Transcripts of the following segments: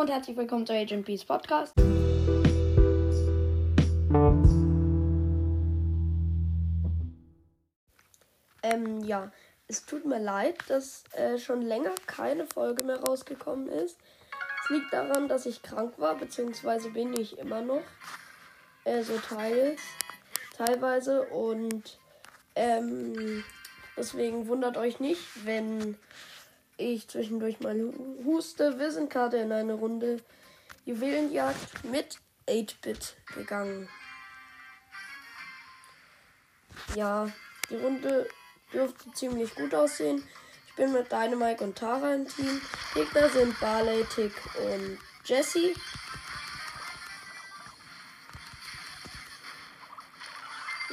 und herzlich willkommen zu Agent Peace Podcast. Ähm, ja, es tut mir leid, dass äh, schon länger keine Folge mehr rausgekommen ist. Es liegt daran, dass ich krank war, beziehungsweise bin ich immer noch. Äh, so teils, teilweise. Und ähm, deswegen wundert euch nicht, wenn ich zwischendurch mal huste. Wir sind gerade in eine Runde Juwelenjagd mit 8-Bit gegangen. Ja, die Runde dürfte ziemlich gut aussehen. Ich bin mit Dynamite und Tara im Team. Gegner sind Barley, Tick und Jesse.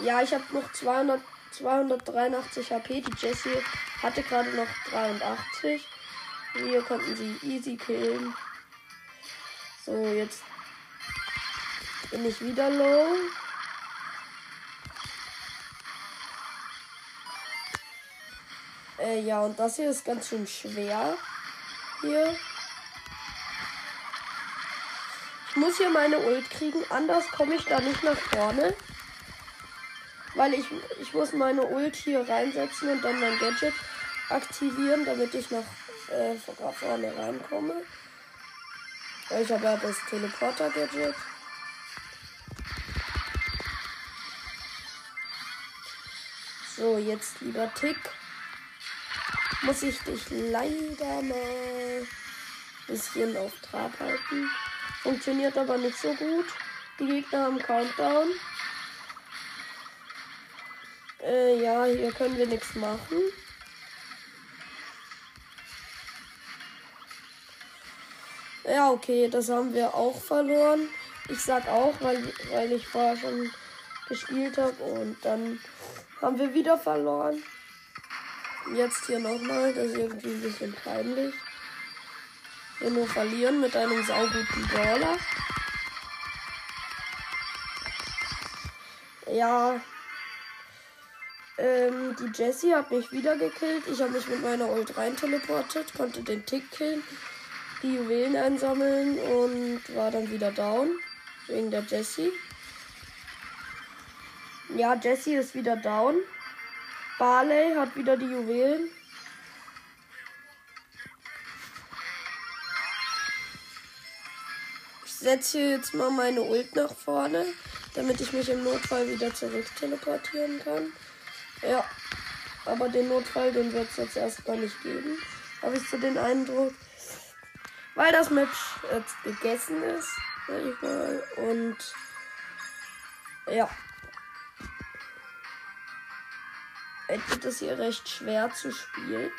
Ja, ich habe noch 200, 283 HP. Die Jessie hatte gerade noch 83. Wir konnten sie easy killen. So, jetzt bin ich wieder low. Äh, ja, und das hier ist ganz schön schwer. Hier. Ich muss hier meine Ult kriegen, anders komme ich da nicht nach vorne. Weil ich, ich muss meine Ult hier reinsetzen und dann mein Gadget aktivieren, damit ich nach äh, vorne reinkomme. Ich habe ja das Teleporter-Gadget. So, jetzt lieber Tick muss ich dich leider mal ein bisschen auf Trab halten. Funktioniert aber nicht so gut. Die Gegner haben Countdown. Äh, ja, hier können wir nichts machen. Ja, okay, das haben wir auch verloren. Ich sag auch, weil, weil ich vorher schon gespielt habe und dann haben wir wieder verloren. Jetzt hier nochmal. Das ist irgendwie ein bisschen peinlich. Wir nur verlieren mit einem sauguten Brawler. Ja. Ähm, die Jessie hat mich wieder gekillt. Ich habe mich mit meiner Ult rein teleportet, konnte den Tick killen, die Juwelen einsammeln und war dann wieder down. Wegen der Jessie. Ja, Jessie ist wieder down. Barley hat wieder die Juwelen. Ich setze jetzt mal meine Ult nach vorne, damit ich mich im Notfall wieder zurück teleportieren kann. Ja, aber den Notfall, den wird es jetzt erstmal nicht geben. Habe ich so den Eindruck. Weil das Match jetzt gegessen ist, sag ich mal. Und ja. wird es hier recht schwer zu spielen.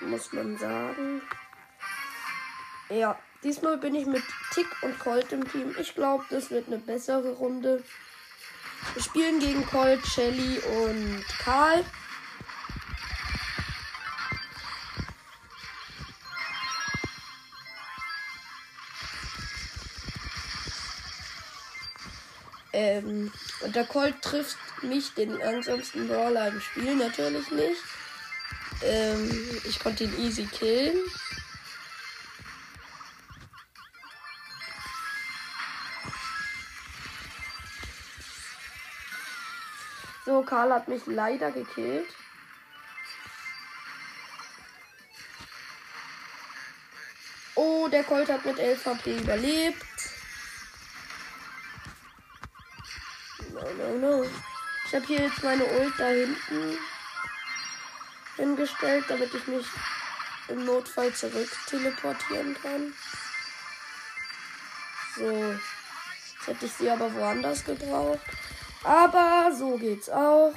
Muss man sagen. Ja, diesmal bin ich mit Tick und Colt im Team. Ich glaube, das wird eine bessere Runde. Wir spielen gegen Colt, Shelly und Karl. Ähm, und der Colt trifft mich, den langsamsten Brawler im Spiel, natürlich nicht. Ähm, ich konnte ihn easy killen. So, Karl hat mich leider gekillt. Oh, der Colt hat mit 11 HP überlebt. no, no. Ich habe hier jetzt meine Ult da hinten hingestellt, damit ich mich im Notfall zurück teleportieren kann. So. Jetzt hätte ich sie aber woanders gebraucht. Aber so geht's auch.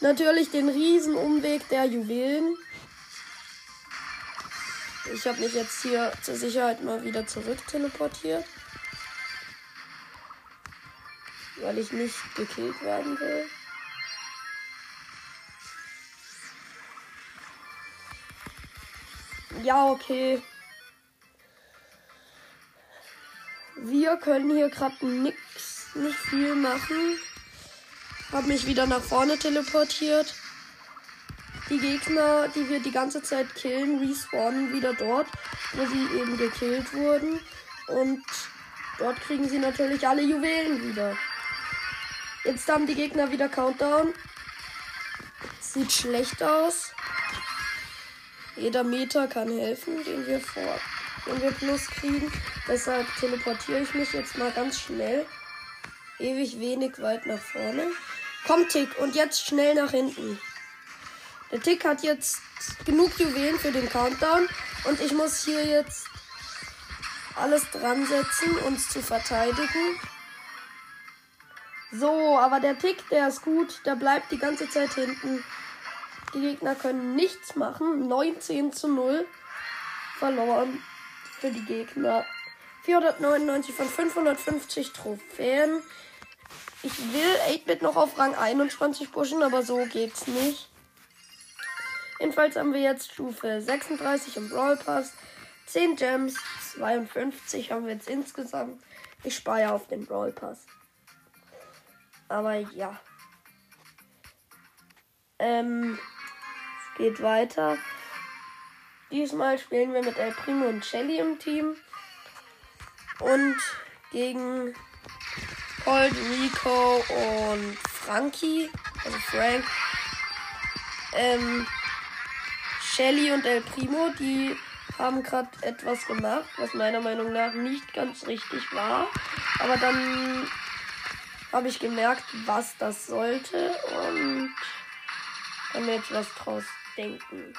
Natürlich den riesen Umweg der Juwelen. Ich habe mich jetzt hier zur Sicherheit mal wieder zurück teleportiert. weil ich nicht gekillt werden will. Ja, okay. Wir können hier gerade nix, nicht viel machen. Hab mich wieder nach vorne teleportiert. Die Gegner, die wir die ganze Zeit killen, respawnen wieder dort, wo sie eben gekillt wurden. Und dort kriegen sie natürlich alle Juwelen wieder. Jetzt haben die Gegner wieder Countdown. Sieht schlecht aus. Jeder Meter kann helfen, den wir vor, den wir plus kriegen. Deshalb teleportiere ich mich jetzt mal ganz schnell. Ewig wenig weit nach vorne. Komm, Tick, und jetzt schnell nach hinten. Der Tick hat jetzt genug Juwelen für den Countdown. Und ich muss hier jetzt alles dran setzen, uns zu verteidigen. So, aber der Tick, der ist gut. Der bleibt die ganze Zeit hinten. Die Gegner können nichts machen. 19 zu 0 verloren für die Gegner. 499 von 550 Trophäen. Ich will 8-Bit noch auf Rang 21 pushen, aber so geht's nicht. Jedenfalls haben wir jetzt Stufe 36 im Brawl Pass. 10 Gems, 52 haben wir jetzt insgesamt. Ich spare auf den Brawl Pass. Aber ja. Ähm, es geht weiter. Diesmal spielen wir mit El Primo und Shelly im Team. Und gegen Cold, Rico und Frankie, also Frank. Ähm, Shelly und El Primo, die haben gerade etwas gemacht, was meiner Meinung nach nicht ganz richtig war. Aber dann habe ich gemerkt, was das sollte und kann mir jetzt was draus denken.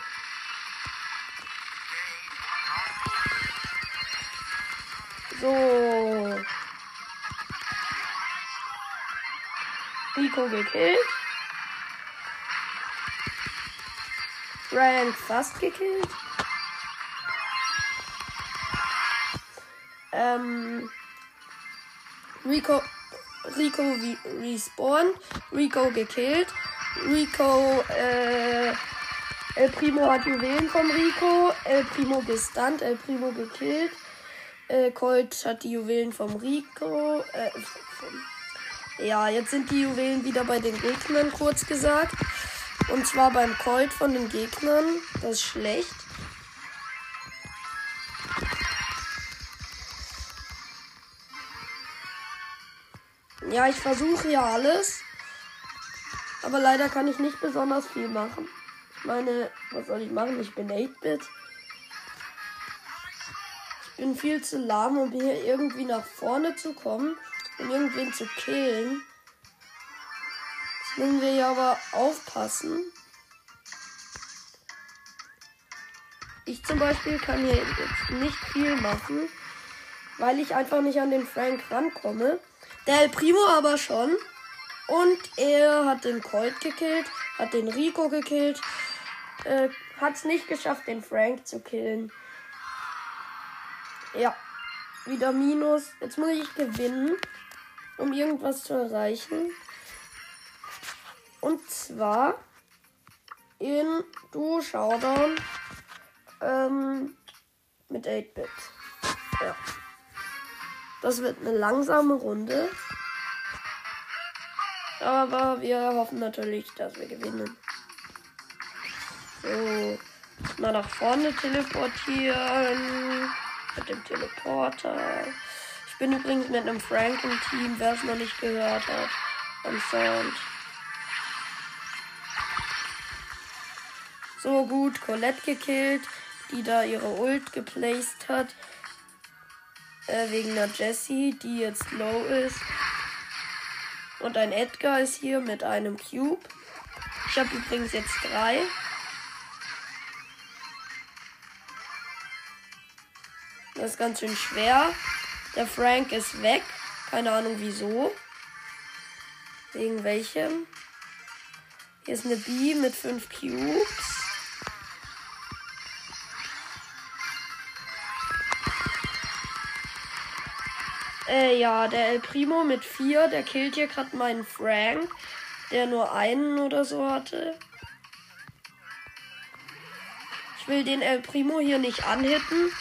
So. Rico gekillt. Frank fast gekillt. Ähm, Rico Rico respawned, Rico gekillt, Rico, äh, El Primo hat Juwelen vom Rico, El Primo gestunt, El Primo gekillt, äh, Colt hat die Juwelen vom Rico, äh, vom, ja, jetzt sind die Juwelen wieder bei den Gegnern, kurz gesagt. Und zwar beim Colt von den Gegnern. Das ist schlecht. Ja, ich versuche ja alles. Aber leider kann ich nicht besonders viel machen. Ich meine, was soll ich machen? Ich bin 8-Bit. Ich bin viel zu lahm, um hier irgendwie nach vorne zu kommen und irgendwen zu killen. Jetzt müssen wir ja aber aufpassen. Ich zum Beispiel kann hier jetzt nicht viel machen, weil ich einfach nicht an den Frank rankomme. Der El Primo aber schon. Und er hat den Colt gekillt, hat den Rico gekillt, äh, hat es nicht geschafft, den Frank zu killen. Ja, wieder Minus. Jetzt muss ich gewinnen, um irgendwas zu erreichen. Und zwar in Duo Showdown ähm, mit 8-Bit. Ja. Das wird eine langsame Runde. Aber wir hoffen natürlich, dass wir gewinnen. So. Mal nach vorne teleportieren. Mit dem Teleporter. Bin übrigens mit einem Frank im Team, wer es noch nicht gehört hat. Am Sound. So gut, Colette gekillt, die da ihre Ult geplaced hat. Äh, wegen einer Jessie, die jetzt low ist. Und ein Edgar ist hier mit einem Cube. Ich habe übrigens jetzt drei. Das ist ganz schön schwer. Der Frank ist weg. Keine Ahnung wieso. Wegen welchem. Hier ist eine B mit fünf Cubes. Äh, ja, der El Primo mit vier, der killt hier gerade meinen Frank, der nur einen oder so hatte. Ich will den El Primo hier nicht anhitten.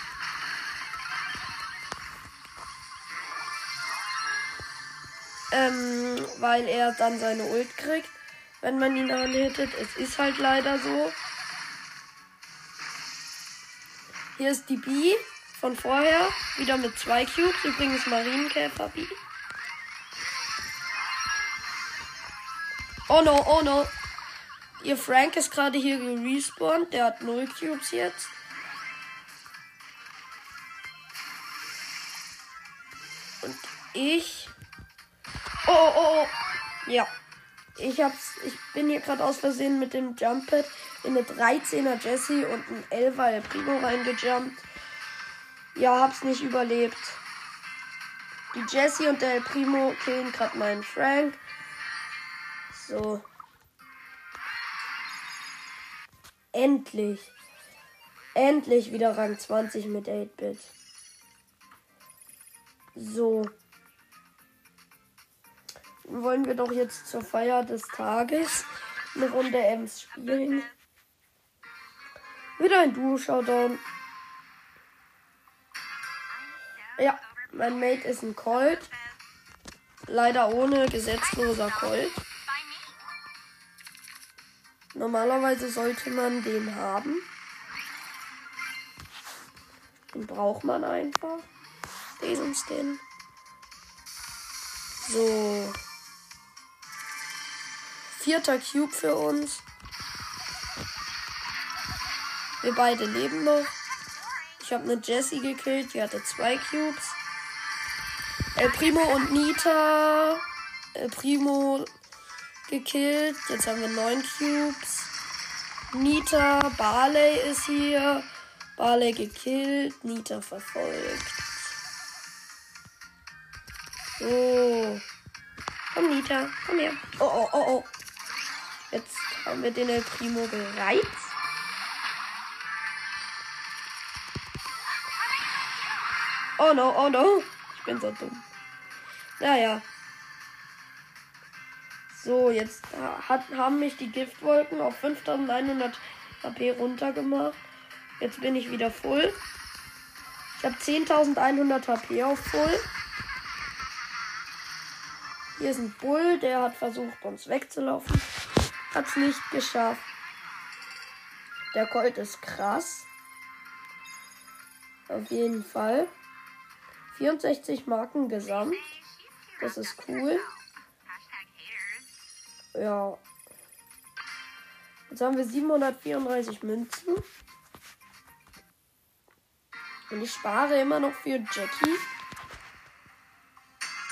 Ähm, weil er dann seine Ult kriegt. wenn man ihn anhittet. Es ist halt leider so. Hier ist die B von vorher. Wieder mit zwei Cubes. Übrigens Marienkäfer B. Oh no, oh no. Ihr Frank ist gerade hier gerespawnt. Der hat null Cubes jetzt. Und ich. Oh, oh, oh. Ja. Ich hab's. Ich bin hier gerade aus Versehen mit dem Jump Pad in eine 13er Jessie und ein 11er El Primo reingejumpt. Ja, hab's nicht überlebt. Die Jessie und der El Primo killen gerade meinen Frank. So. Endlich. Endlich wieder Rang 20 mit 8-Bit. So. Wollen wir doch jetzt zur Feier des Tages eine Runde Ems spielen. Wieder ein Duo-Showdown. Ja, mein Mate ist ein Colt. Leider ohne gesetzloser Colt. Normalerweise sollte man den haben. Den braucht man einfach. Diesen Skin. So. Vierter Cube für uns. Wir beide leben noch. Ich habe eine Jessie gekillt, die hatte zwei Cubes. El Primo und Nita. El Primo gekillt. Jetzt haben wir neun Cubes. Nita, Barley ist hier. Barley gekillt. Nita verfolgt. So. Komm, Nita. Komm her. Oh, oh, oh, oh. Jetzt haben wir den El Primo gereizt. Oh no, oh no. Ich bin so dumm. Naja. So, jetzt hat, haben mich die Giftwolken auf 5100 HP runtergemacht. Jetzt bin ich wieder voll. Ich habe 10.100 HP auf voll. Hier ist ein Bull, der hat versucht, uns wegzulaufen. Hat's nicht geschafft. Der Colt ist krass. Auf jeden Fall. 64 Marken gesamt. Das ist cool. Ja. Jetzt haben wir 734 Münzen. Und ich spare immer noch für Jackie.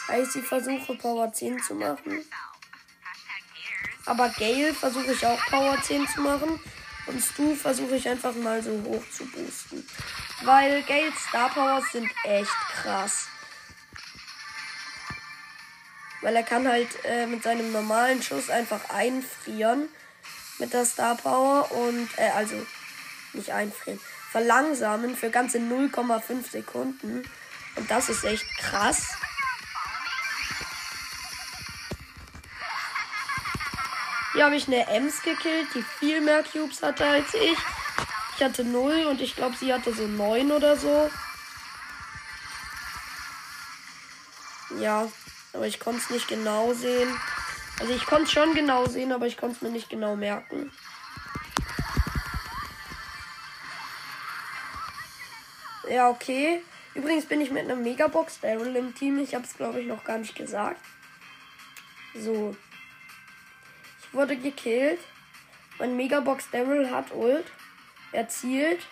Weil ich sie versuche, Power 10 zu machen. Aber Gale versuche ich auch Power 10 zu machen. Und Stu versuche ich einfach mal so hoch zu boosten. Weil Gales Star Powers sind echt krass. Weil er kann halt äh, mit seinem normalen Schuss einfach einfrieren. Mit der Star Power und, äh, also nicht einfrieren. Verlangsamen für ganze 0,5 Sekunden. Und das ist echt krass. Hier habe ich eine Ems gekillt, die viel mehr Cubes hatte als ich. Ich hatte 0 und ich glaube, sie hatte so 9 oder so. Ja, aber ich konnte es nicht genau sehen. Also ich konnte es schon genau sehen, aber ich konnte es mir nicht genau merken. Ja, okay. Übrigens bin ich mit einer Megabox Daryl im Team. Ich habe es, glaube ich, noch gar nicht gesagt. So wurde gekillt. Mein Megabox Daryl hat Ult. Er zielt.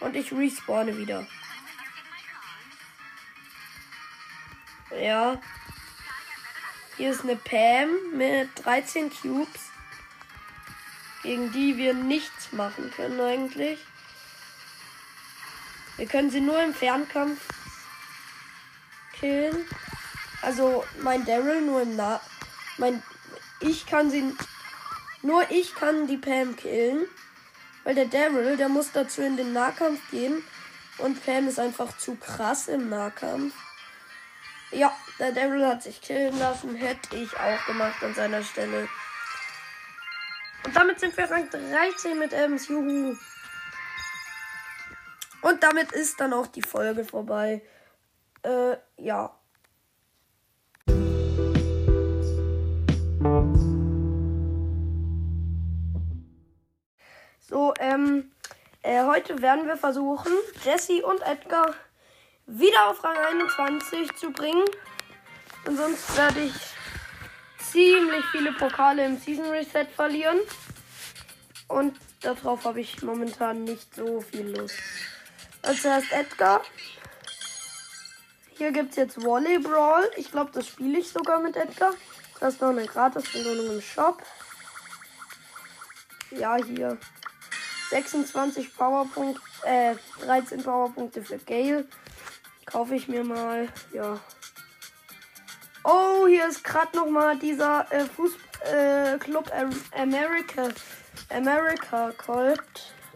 Und ich respawne wieder. Ja. Hier ist eine Pam mit 13 Cubes. Gegen die wir nichts machen können eigentlich. Wir können sie nur im Fernkampf killen. Also mein Daryl nur im nah mein ich kann sie. Nur ich kann die Pam killen. Weil der Daryl, der muss dazu in den Nahkampf gehen. Und Pam ist einfach zu krass im Nahkampf. Ja, der Daryl hat sich killen lassen. Hätte ich auch gemacht an seiner Stelle. Und damit sind wir Rang 13 mit Ems. Juhu. Und damit ist dann auch die Folge vorbei. Äh, ja. So, ähm, äh, heute werden wir versuchen, Jesse und Edgar wieder auf Rang 21 zu bringen. Und sonst werde ich ziemlich viele Pokale im Season Reset verlieren. Und darauf habe ich momentan nicht so viel Lust. Als erst Edgar. Hier gibt es jetzt Volley Brawl. Ich glaube, das spiele ich sogar mit Edgar. Das ist noch eine Gratis-Belohnung im Shop. Ja, hier. 26 Powerpunkte, äh, 13 Powerpunkte für Gale. Kaufe ich mir mal, ja. Oh, hier ist gerade noch mal dieser äh, Fuß äh, America America Colt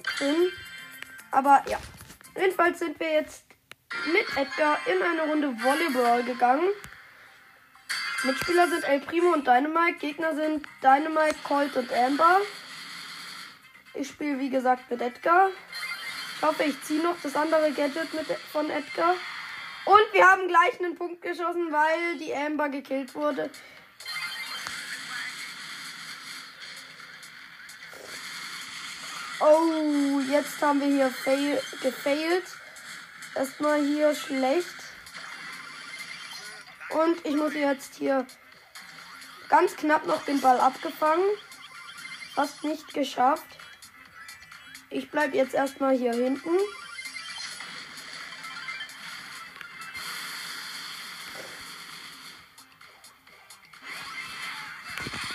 drin. Aber ja, jedenfalls sind wir jetzt mit Edgar in eine Runde Volleyball gegangen. Mitspieler sind El Primo und Dynamite. Gegner sind Dynamite, Colt und Amber. Ich spiele wie gesagt mit Edgar. Ich hoffe, ich ziehe noch das andere Gadget mit, von Edgar. Und wir haben gleich einen Punkt geschossen, weil die Amber gekillt wurde. Oh, jetzt haben wir hier fail, gefailt. Erstmal hier schlecht. Und ich muss jetzt hier ganz knapp noch den Ball abgefangen. Fast nicht geschafft. Ich bleibe jetzt erstmal hier hinten.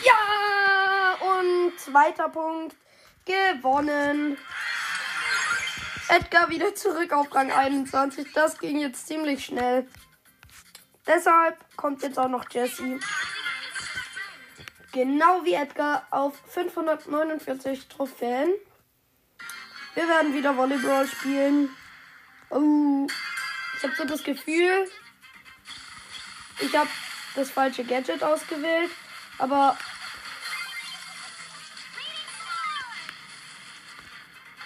Ja! Und zweiter Punkt. Gewonnen. Edgar wieder zurück auf Rang 21. Das ging jetzt ziemlich schnell. Deshalb kommt jetzt auch noch Jesse. Genau wie Edgar auf 549 Trophäen. Wir werden wieder Volleyball spielen. Oh, ich habe so das Gefühl, ich habe das falsche Gadget ausgewählt, aber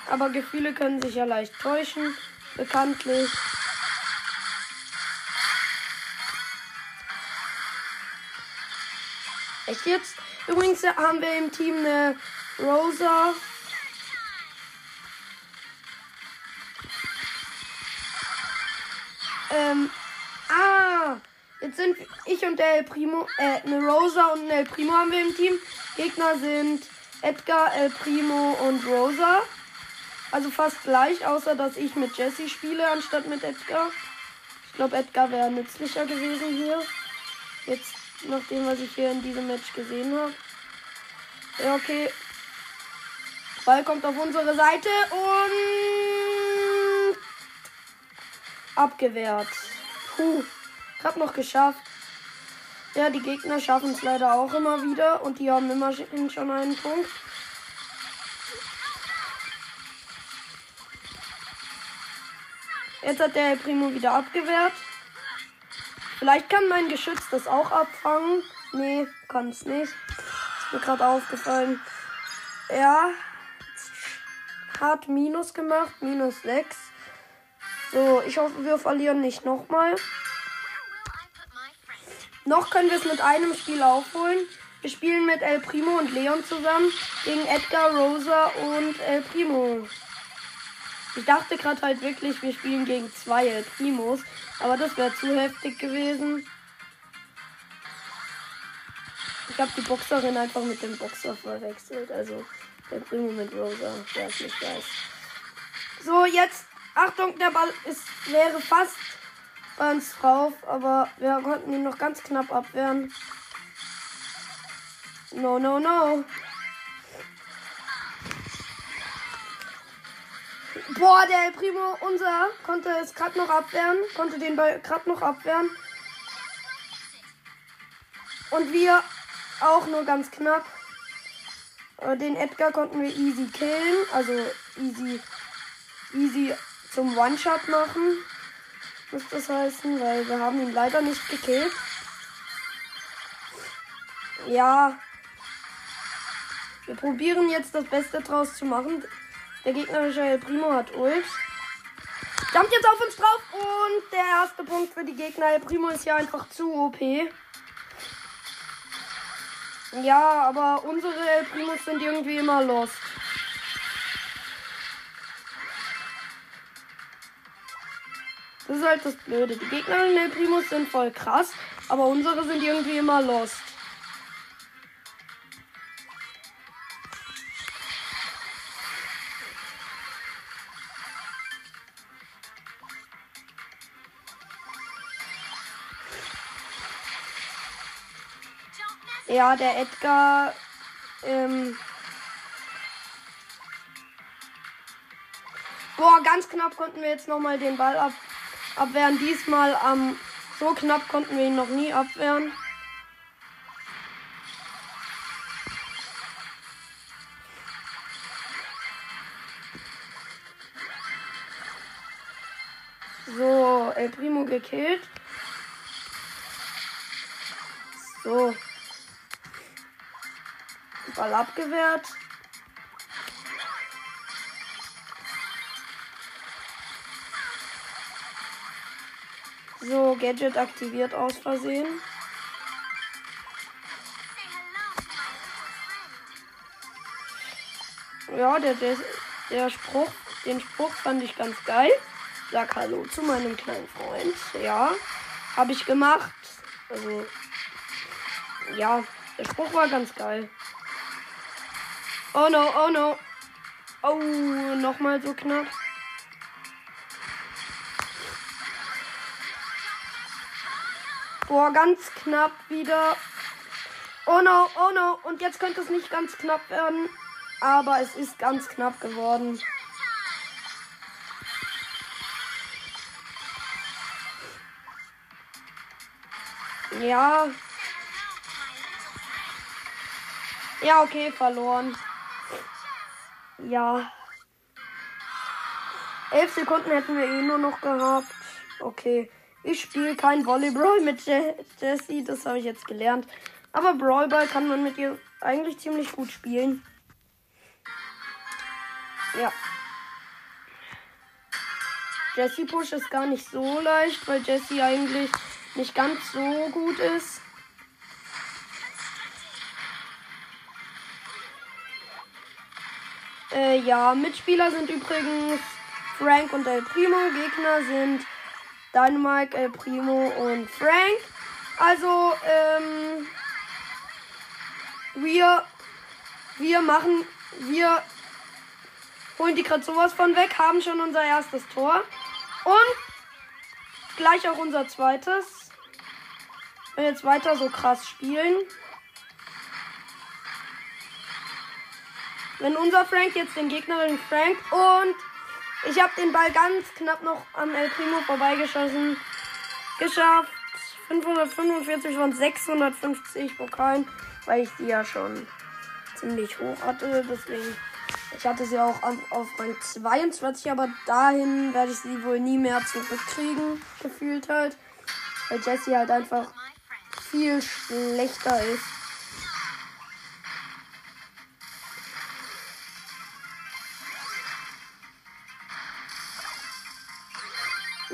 aber Gefühle können sich ja leicht täuschen, bekanntlich. Echt jetzt? Übrigens haben wir im Team eine Rosa, Ähm, ah, jetzt sind ich und der El Primo, äh, eine Rosa und ein El Primo haben wir im Team. Gegner sind Edgar, El Primo und Rosa. Also fast gleich, außer dass ich mit Jesse spiele anstatt mit Edgar. Ich glaube, Edgar wäre nützlicher gewesen hier. Jetzt, nachdem was ich hier in diesem Match gesehen habe. Ja, okay. Ball kommt auf unsere Seite und Abgewehrt. Puh. Hab noch geschafft. Ja, die Gegner schaffen es leider auch immer wieder und die haben immerhin schon einen Punkt. Jetzt hat der Primo wieder abgewehrt. Vielleicht kann mein Geschütz das auch abfangen. Nee, kann es nicht. Ist mir gerade aufgefallen. Ja. Hat Minus gemacht. Minus 6. So, ich hoffe, wir verlieren nicht nochmal. Noch können wir es mit einem Spiel aufholen. Wir spielen mit El Primo und Leon zusammen gegen Edgar, Rosa und El Primo. Ich dachte gerade halt wirklich, wir spielen gegen zwei El Primos, aber das wäre zu heftig gewesen. Ich habe die Boxerin einfach mit dem Boxer verwechselt, also der Primo mit Rosa, wer es nicht weiß. So, jetzt Achtung, der Ball ist, wäre fast bei uns drauf, aber wir konnten ihn noch ganz knapp abwehren. No, no, no. Boah, der El Primo, unser, konnte es gerade noch abwehren. Konnte den Ball gerade noch abwehren. Und wir auch nur ganz knapp. Äh, den Edgar konnten wir easy killen. Also easy, easy zum One-Shot machen. Muss das heißen, weil wir haben ihn leider nicht gekillt. Ja. Wir probieren jetzt das Beste draus zu machen. Der gegnerische Primo hat Ult. Jumpt jetzt auf uns drauf und der erste Punkt für die Gegner. El Primo ist ja einfach zu OP. Ja, aber unsere El Primos sind irgendwie immer lost. Das ist halt das Blöde. Die Gegner in El Primus sind voll krass, aber unsere sind irgendwie immer lost. Ja, der Edgar. Ähm Boah, ganz knapp konnten wir jetzt nochmal den Ball ab abwehren. Diesmal ähm, so knapp konnten wir ihn noch nie abwehren. So, El Primo gekillt. So. Ball abgewehrt. So, Gadget aktiviert aus Versehen. Ja, der, der, der Spruch, den Spruch fand ich ganz geil. Sag Hallo zu meinem kleinen Freund. Ja, habe ich gemacht. Also, ja, der Spruch war ganz geil. Oh no, oh no. Oh, nochmal so knapp. Boah, ganz knapp wieder. Oh no, oh no. Und jetzt könnte es nicht ganz knapp werden. Aber es ist ganz knapp geworden. Ja. Ja, okay, verloren. Ja. Elf Sekunden hätten wir eh nur noch gehabt. Okay. Ich spiele kein Volleyball mit Jessie, das habe ich jetzt gelernt. Aber Brawlball kann man mit ihr eigentlich ziemlich gut spielen. Ja. Jessie Push ist gar nicht so leicht, weil Jessie eigentlich nicht ganz so gut ist. Äh, ja, Mitspieler sind übrigens Frank und El Primo. Gegner sind Dynamite, El Primo und Frank. Also, ähm, wir, wir machen, wir holen die gerade sowas von weg, haben schon unser erstes Tor. Und gleich auch unser zweites. Wenn wir jetzt weiter so krass spielen. Wenn unser Frank jetzt den Gegnerin Frank und ich habe den Ball ganz knapp noch am El Primo vorbeigeschossen. Geschafft. 545 von 650 Pokalen, weil ich die ja schon ziemlich hoch hatte. Deswegen, ich hatte sie auch auf, auf Rang 22, aber dahin werde ich sie wohl nie mehr zurückkriegen, gefühlt halt. Weil Jessie halt einfach viel schlechter ist.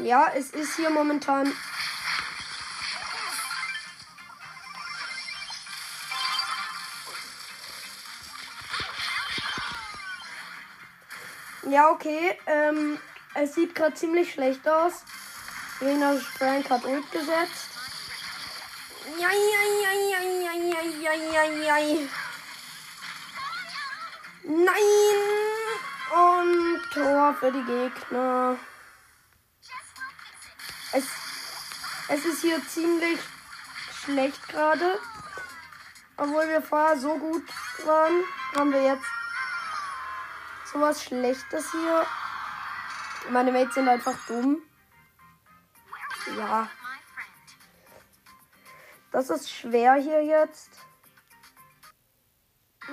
Ja, es ist hier momentan. Ja, okay. Ähm, es sieht gerade ziemlich schlecht aus. Rena Frank hat Ult gesetzt. Nein! Und Tor für die Gegner. Es, es ist hier ziemlich schlecht gerade. Obwohl wir vorher so gut waren, haben wir jetzt sowas Schlechtes hier. Meine Mates sind einfach dumm. Ja. Das ist schwer hier jetzt.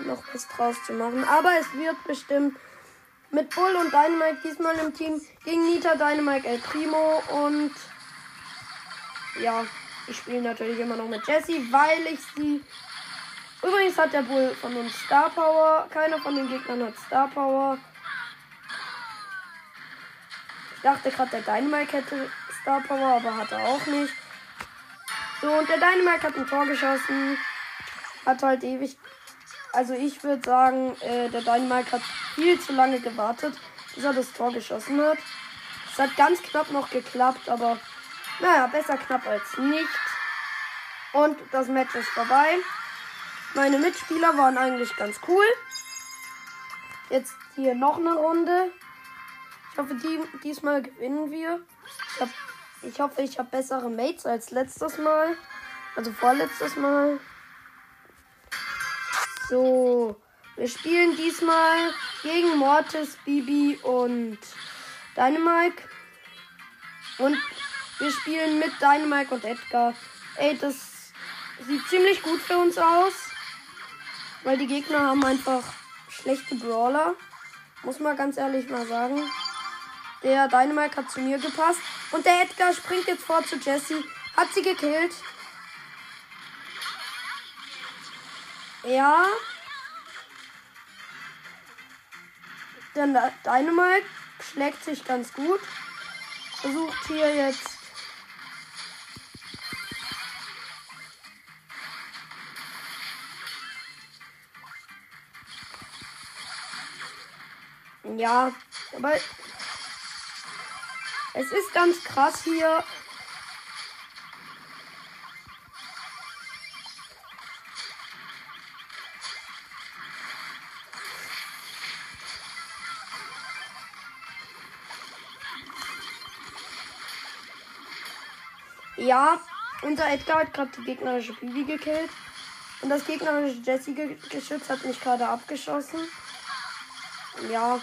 Noch was draus zu machen. Aber es wird bestimmt mit Bull und Dynamite diesmal im Team gegen Nita, Dynamite, El Primo und ja, ich spiele natürlich immer noch mit Jessie, weil ich sie. Übrigens hat der Bull von uns Star Power. Keiner von den Gegnern hat Star Power. Ich dachte gerade, der Dynamite hätte Star Power, aber hat er auch nicht. So, und der Dynamite hat ein Tor geschossen. Hat halt ewig. Also ich würde sagen, äh, der Dynamite hat viel zu lange gewartet, bis er das Tor geschossen hat. Es hat ganz knapp noch geklappt, aber naja, besser knapp als nicht. Und das Match ist vorbei. Meine Mitspieler waren eigentlich ganz cool. Jetzt hier noch eine Runde. Ich hoffe, die, diesmal gewinnen wir. Ich, hab, ich hoffe, ich habe bessere Mates als letztes Mal. Also vorletztes Mal. So. Wir spielen diesmal gegen Mortis, Bibi und Dynamike. Und wir spielen mit Dynamike und Edgar. Ey, das sieht ziemlich gut für uns aus. Weil die Gegner haben einfach schlechte Brawler. Muss man ganz ehrlich mal sagen. Der Dynamite hat zu mir gepasst. Und der Edgar springt jetzt vor zu Jessie. Hat sie gekillt. Ja. Der Dynamite schlägt sich ganz gut. Versucht hier jetzt Ja, aber es ist ganz krass hier. Ja, unser Edgar hat gerade die gegnerische Bibi gekillt. Und das gegnerische Jessie-Geschütz hat mich gerade abgeschossen. Ja,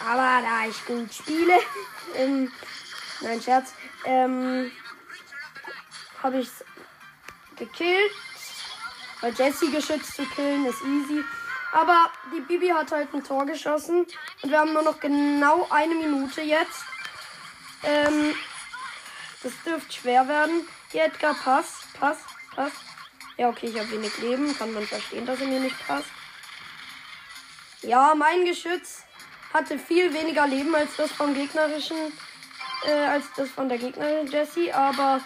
aber da ich gut spiele, ähm, nein, Scherz, ähm, habe ich gekillt. Weil Jesse geschützt zu killen ist easy. Aber die Bibi hat halt ein Tor geschossen. Und wir haben nur noch genau eine Minute jetzt. Ähm, das dürfte schwer werden. Hier Edgar, pass, pass, pass. Ja, okay, ich habe wenig Leben. Kann man verstehen, dass er mir nicht passt. Ja, mein Geschütz hatte viel weniger Leben als das vom gegnerischen, äh, als das von der Gegnerin Jessie, aber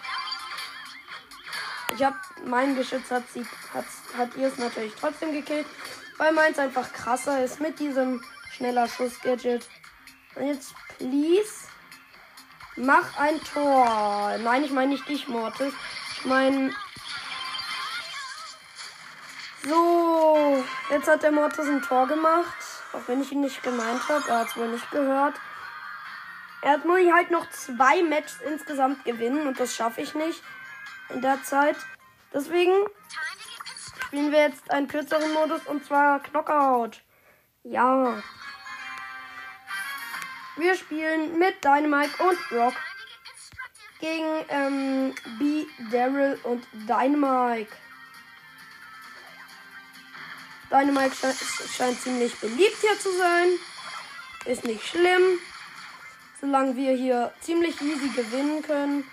ich habe mein Geschütz hat sie hat, hat ihr es natürlich trotzdem gekillt, weil meins einfach krasser ist mit diesem schneller Schuss Gadget. Und jetzt please mach ein Tor. Nein, ich meine nicht dich, Mortis. Ich meine so, jetzt hat der Mortis ein Tor gemacht. Auch wenn ich ihn nicht gemeint habe, er hat es wohl nicht gehört. Er hat nur halt noch zwei Matches insgesamt gewinnen und das schaffe ich nicht in der Zeit. Deswegen spielen wir jetzt einen kürzeren Modus und zwar Knockout. Ja. Wir spielen mit Dynamite und Brock gegen ähm, B, Daryl und Dynamite. Dynamite scheint, scheint ziemlich beliebt hier zu sein. Ist nicht schlimm. Solange wir hier ziemlich easy gewinnen können.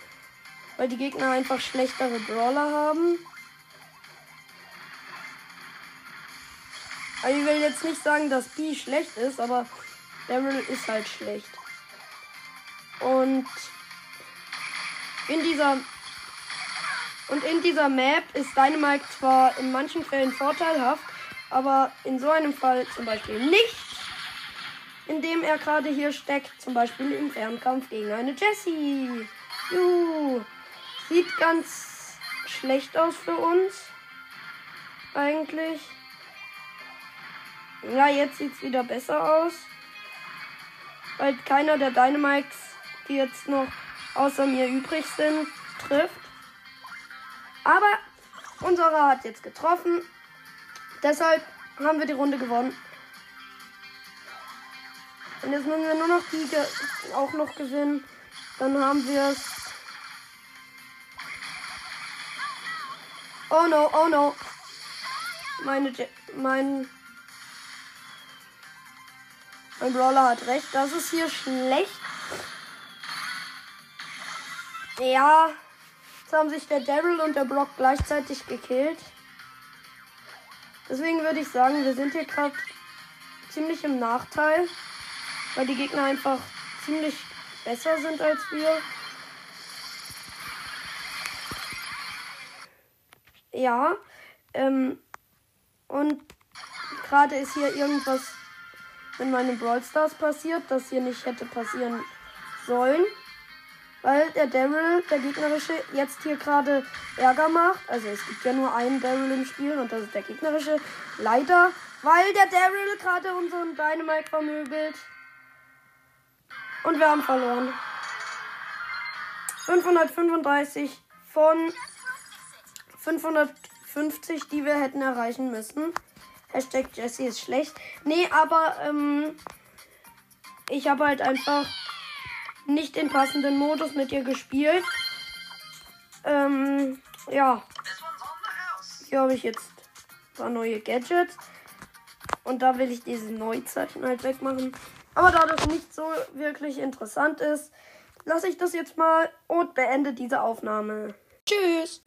Weil die Gegner einfach schlechtere Brawler haben. Aber ich will jetzt nicht sagen, dass B schlecht ist, aber Daryl ist halt schlecht. Und in dieser und in dieser Map ist Dynamite zwar in manchen Fällen vorteilhaft, aber in so einem Fall zum Beispiel nicht, indem er gerade hier steckt, zum Beispiel im Fernkampf gegen eine Jessie. Juhu. Sieht ganz schlecht aus für uns. Eigentlich. Ja, jetzt sieht es wieder besser aus. Weil keiner der Dynamics, die jetzt noch außer mir übrig sind, trifft. Aber unsere hat jetzt getroffen. Deshalb haben wir die Runde gewonnen. Und jetzt müssen wir nur noch die auch noch gewinnen. Dann haben wir es. Oh no, oh no. Meine, mein, mein Brawler hat recht. Das ist hier schlecht. Ja. Jetzt haben sich der Daryl und der Brock gleichzeitig gekillt. Deswegen würde ich sagen, wir sind hier gerade ziemlich im Nachteil, weil die Gegner einfach ziemlich besser sind als wir. Ja, ähm, und gerade ist hier irgendwas mit meinem Brawl Stars passiert, das hier nicht hätte passieren sollen. Weil der Daryl, der gegnerische, jetzt hier gerade Ärger macht. Also es gibt ja nur einen Daryl im Spiel und das ist der gegnerische. Leider, weil der Daryl gerade unseren Dynamite vermöbelt. Und wir haben verloren. 535 von 550, die wir hätten erreichen müssen. Hashtag Jesse ist schlecht. Nee, aber ähm, ich habe halt einfach nicht den passenden Modus mit ihr gespielt. Ähm, ja. Hier habe ich jetzt ein paar neue Gadgets. Und da will ich diese Neuzeichen halt wegmachen. Aber da das nicht so wirklich interessant ist, lasse ich das jetzt mal und beende diese Aufnahme. Tschüss!